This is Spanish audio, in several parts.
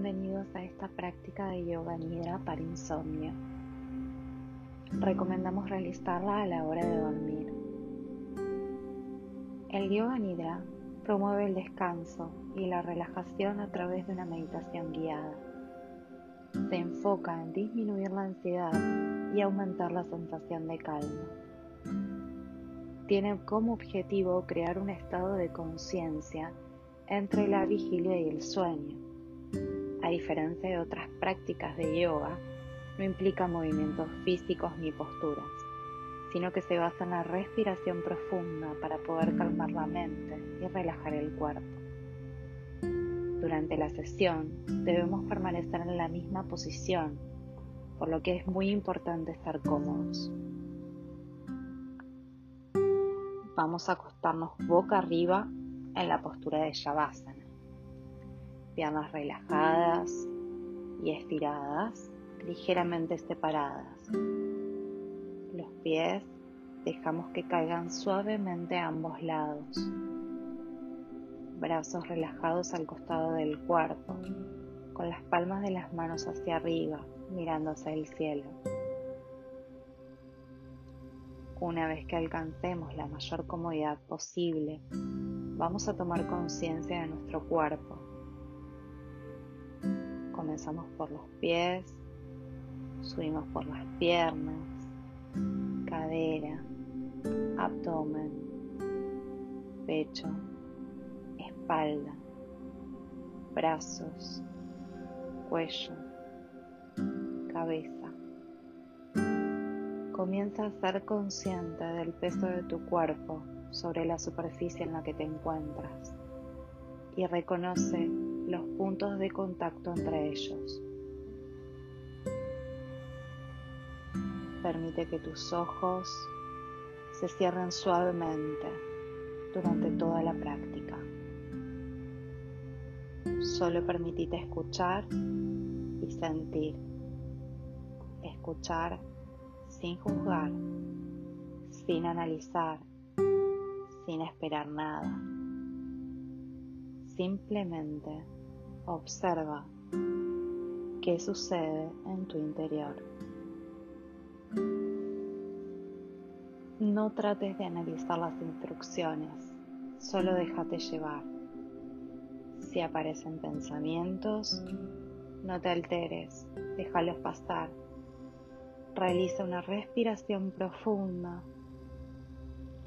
bienvenidos a esta práctica de yoga nidra para insomnio. Recomendamos realizarla a la hora de dormir. El yoga nidra promueve el descanso y la relajación a través de una meditación guiada. Se enfoca en disminuir la ansiedad y aumentar la sensación de calma. Tiene como objetivo crear un estado de conciencia entre la vigilia y el sueño. A diferencia de otras prácticas de yoga, no implica movimientos físicos ni posturas, sino que se basa en la respiración profunda para poder calmar la mente y relajar el cuerpo. Durante la sesión debemos permanecer en la misma posición, por lo que es muy importante estar cómodos. Vamos a acostarnos boca arriba en la postura de Shavasana. Piernas relajadas y estiradas, ligeramente separadas. Los pies dejamos que caigan suavemente a ambos lados. Brazos relajados al costado del cuerpo, con las palmas de las manos hacia arriba, mirando hacia el cielo. Una vez que alcancemos la mayor comodidad posible, vamos a tomar conciencia de nuestro cuerpo. Comenzamos por los pies, subimos por las piernas, cadera, abdomen, pecho, espalda, brazos, cuello, cabeza. Comienza a ser consciente del peso de tu cuerpo sobre la superficie en la que te encuentras y reconoce los puntos de contacto entre ellos. Permite que tus ojos se cierren suavemente durante toda la práctica. Solo permitite escuchar y sentir. Escuchar sin juzgar, sin analizar sin esperar nada. Simplemente observa qué sucede en tu interior. No trates de analizar las instrucciones, solo déjate llevar. Si aparecen pensamientos, no te alteres, déjalos pasar. Realiza una respiración profunda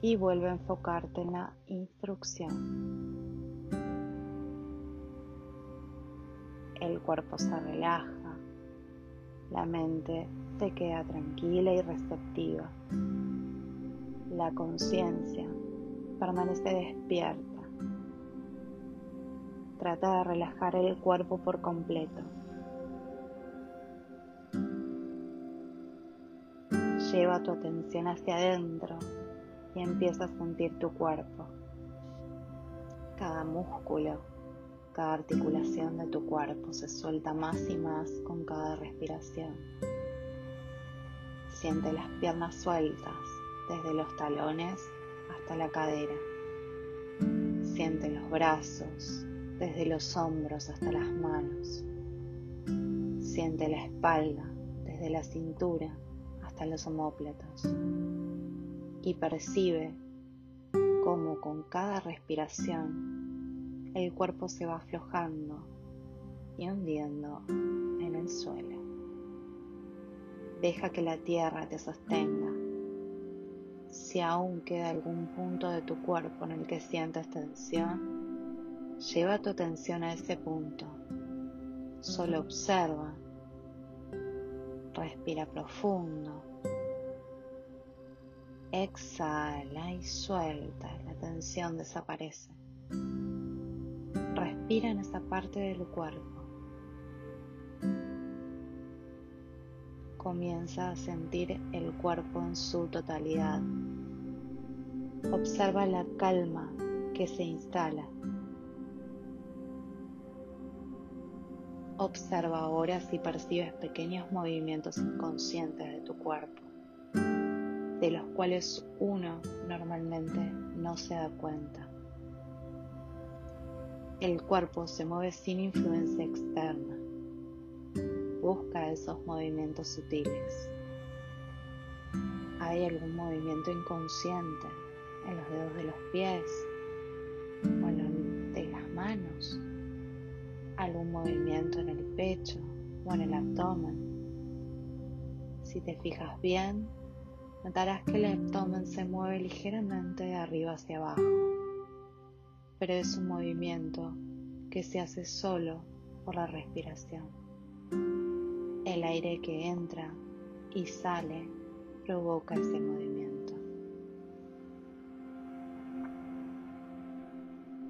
y vuelve a enfocarte en la instrucción. Cuerpo se relaja, la mente se queda tranquila y receptiva. La conciencia permanece despierta. Trata de relajar el cuerpo por completo. Lleva tu atención hacia adentro y empieza a sentir tu cuerpo. Cada músculo, cada articulación de tu cuerpo se suelta más y más con cada respiración. Siente las piernas sueltas desde los talones hasta la cadera. Siente los brazos desde los hombros hasta las manos. Siente la espalda desde la cintura hasta los omóplatos y percibe cómo con cada respiración el cuerpo se va aflojando y hundiendo en el suelo. Deja que la tierra te sostenga. Si aún queda algún punto de tu cuerpo en el que sientas tensión, lleva tu atención a ese punto. Solo observa. Respira profundo Exhala y suelta, la tensión desaparece. Respira en esa parte del cuerpo. Comienza a sentir el cuerpo en su totalidad. Observa la calma que se instala. Observa ahora si percibes pequeños movimientos inconscientes de tu cuerpo de los cuales uno normalmente no se da cuenta. El cuerpo se mueve sin influencia externa. Busca esos movimientos sutiles. ¿Hay algún movimiento inconsciente en los dedos de los pies o en de las manos? ¿Algún movimiento en el pecho o en el abdomen? Si te fijas bien, notarás que el abdomen se mueve ligeramente de arriba hacia abajo, pero es un movimiento que se hace solo por la respiración. El aire que entra y sale provoca ese movimiento.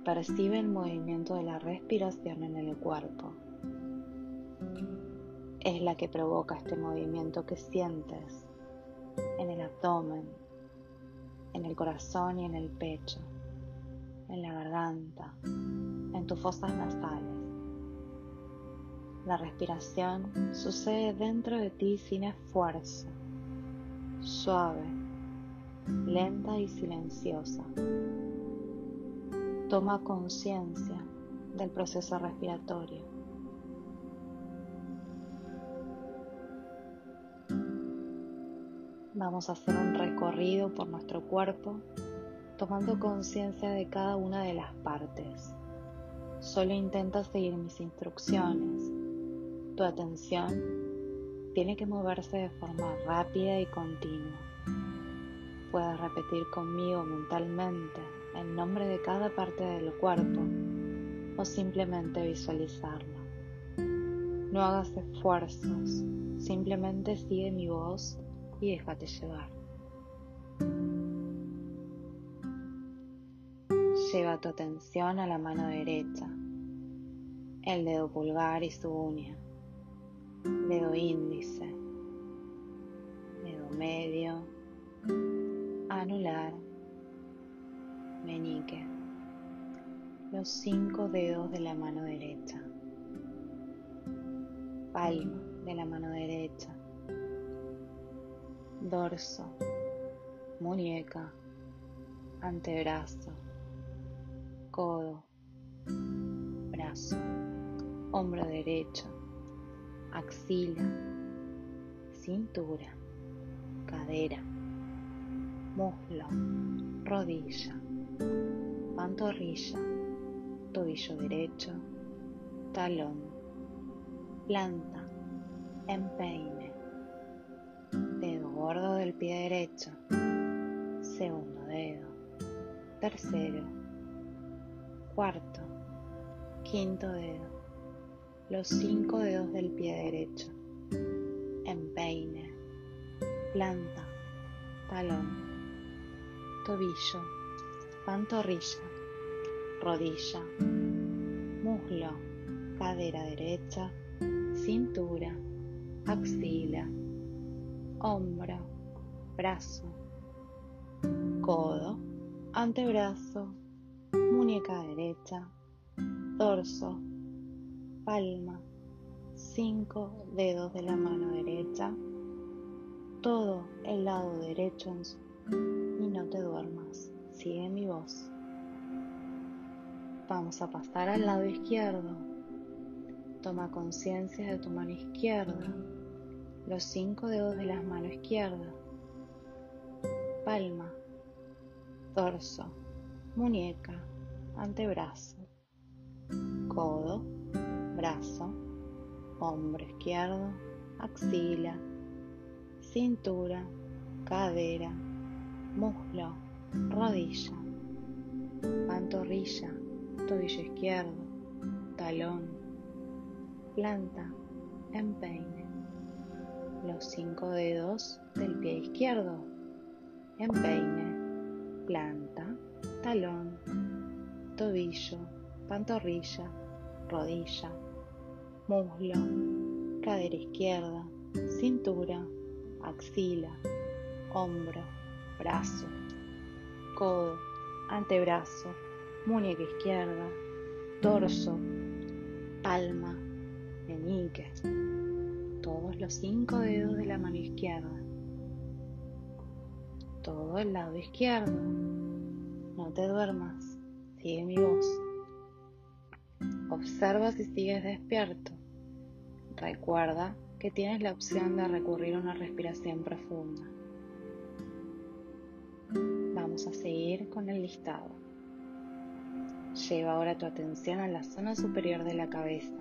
Percibe el movimiento de la respiración en el cuerpo. Es la que provoca este movimiento que sientes en el abdomen, en el corazón y en el pecho, en la garganta, en tus fosas nasales. La respiración sucede dentro de ti sin esfuerzo, suave, lenta y silenciosa. Toma conciencia del proceso respiratorio. Vamos a hacer un recorrido por nuestro cuerpo tomando conciencia de cada una de las partes. Solo intenta seguir mis instrucciones. Tu atención tiene que moverse de forma rápida y continua. Puedes repetir conmigo mentalmente el nombre de cada parte del cuerpo o simplemente visualizarlo. No hagas esfuerzos, simplemente sigue mi voz y déjate llevar. Lleva tu atención a la mano derecha, el dedo pulgar y su uña, dedo índice, dedo medio, anular, meñique, los cinco dedos de la mano derecha, palma de la mano derecha, dorso, muñeca, antebrazo, codo, brazo, hombro derecho, axila, cintura, cadera, muslo, rodilla, pantorrilla, tobillo derecho, talón, planta, empeine dedo gordo del pie derecho, segundo dedo, tercero, cuarto, quinto dedo, los cinco dedos del pie derecho, empeine, planta, talón, tobillo, pantorrilla, rodilla, muslo, cadera derecha, cintura, axila, hombro, brazo, codo, antebrazo, muñeca derecha, dorso, palma, cinco dedos de la mano derecha, todo el lado derecho y no te duermas, sigue mi voz. Vamos a pasar al lado izquierdo. Toma conciencia de tu mano izquierda. Los cinco dedos de la mano izquierda, palma, dorso, muñeca, antebrazo, codo, brazo, hombro izquierdo, axila, cintura, cadera, muslo, rodilla, pantorrilla, tobillo izquierdo, talón, planta, empeine los cinco dedos del pie izquierdo, empeine, planta, talón, tobillo, pantorrilla, rodilla, muslo, cadera izquierda, cintura, axila, hombro, brazo, codo, antebrazo, muñeca izquierda, torso, palma, meñique. Todos los cinco dedos de la mano izquierda, todo el lado izquierdo. No te duermas, sigue mi voz. Observa si sigues despierto. Recuerda que tienes la opción de recurrir a una respiración profunda. Vamos a seguir con el listado. Lleva ahora tu atención a la zona superior de la cabeza,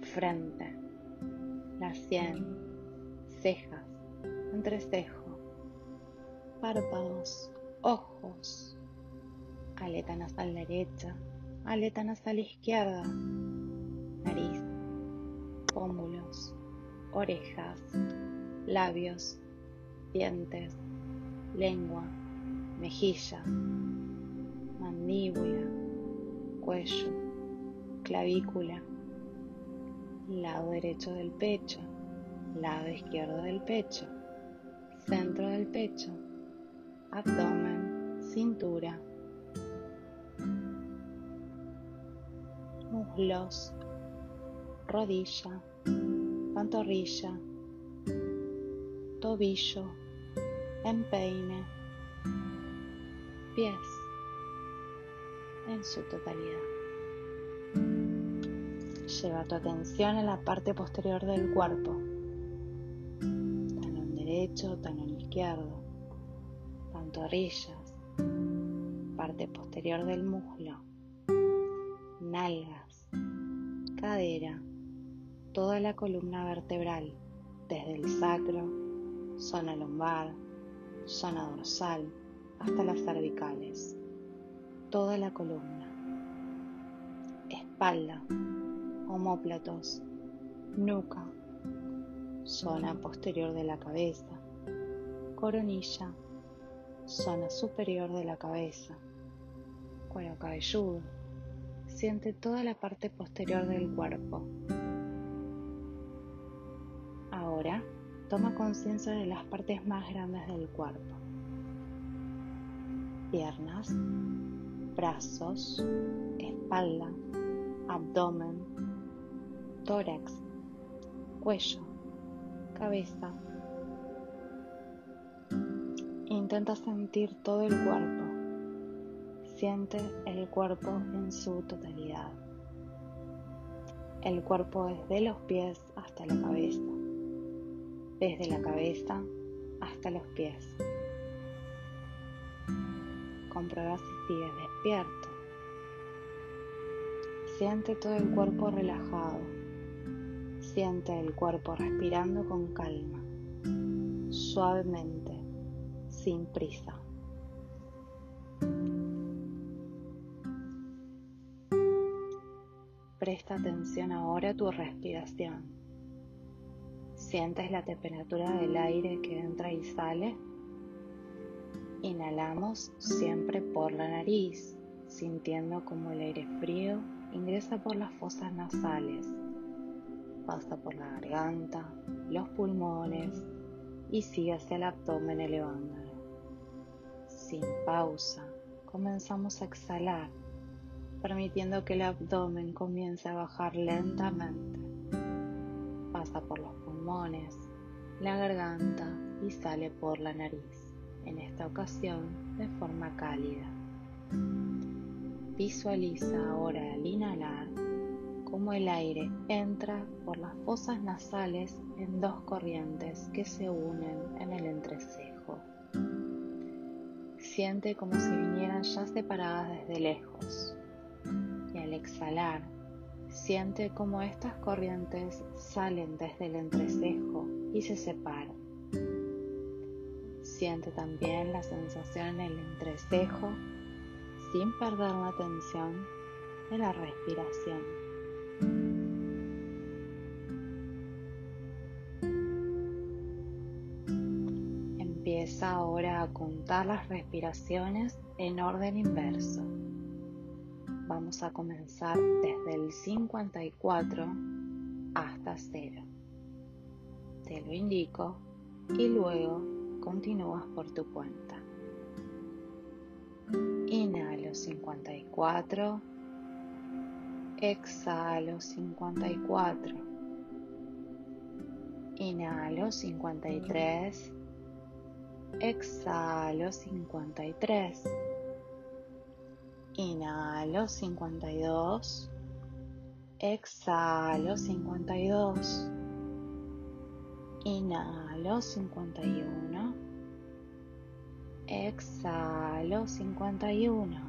frente, la sien, cejas, entrecejo, párpados, ojos, aleta nasal derecha, aleta nasal izquierda, nariz, pómulos, orejas, labios, dientes, lengua, mejilla, mandíbula, cuello, clavícula, lado derecho del pecho, lado izquierdo del pecho, centro del pecho, abdomen, cintura, muslos, rodilla, pantorrilla, tobillo, empeine, pies en su totalidad. Lleva tu atención a la parte posterior del cuerpo, talón derecho, talón izquierdo, pantorrillas, parte posterior del muslo, nalgas, cadera, toda la columna vertebral, desde el sacro, zona lumbar, zona dorsal, hasta las cervicales, toda la columna, espalda, homóplatos, nuca, zona posterior de la cabeza, coronilla, zona superior de la cabeza, cuero cabelludo. Siente toda la parte posterior del cuerpo. Ahora toma conciencia de las partes más grandes del cuerpo. Piernas, brazos, espalda, abdomen, tórax, cuello, cabeza. Intenta sentir todo el cuerpo. Siente el cuerpo en su totalidad. El cuerpo desde los pies hasta la cabeza. Desde la cabeza hasta los pies. Comprueba si sigues despierto. Siente todo el cuerpo relajado. Siente el cuerpo respirando con calma, suavemente, sin prisa. Presta atención ahora a tu respiración. ¿Sientes la temperatura del aire que entra y sale? Inhalamos siempre por la nariz, sintiendo como el aire frío ingresa por las fosas nasales, pasa por la garganta, los pulmones y sigue hacia el abdomen elevándolo. Sin pausa, comenzamos a exhalar, permitiendo que el abdomen comience a bajar lentamente. Pasa por los pulmones, la garganta y sale por la nariz, en esta ocasión de forma cálida. Visualiza ahora al inhalar cómo el aire entra por las fosas nasales en dos corrientes que se unen en el entrecejo. Siente como si vinieran ya separadas desde lejos. Exhalar, siente como estas corrientes salen desde el entrecejo y se separan. Siente también la sensación en el entrecejo sin perder la atención de la respiración. Empieza ahora a contar las respiraciones en orden inverso. Vamos a comenzar desde el 54 hasta 0. Te lo indico y luego continúas por tu cuenta. Inhalo 54. Exhalo 54. Inhalo 53. Exhalo 53. Inhalo 52. Exhalo 52. Inhalo 51. Exhalo 51.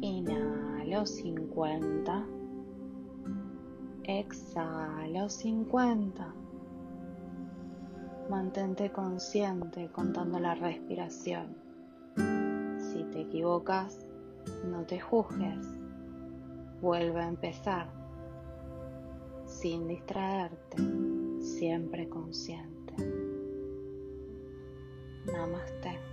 Inhalo 50. Exhalo 50. Mantente consciente contando la respiración. Si te equivocas, no te juzgues. Vuelve a empezar sin distraerte, siempre consciente. Namaste.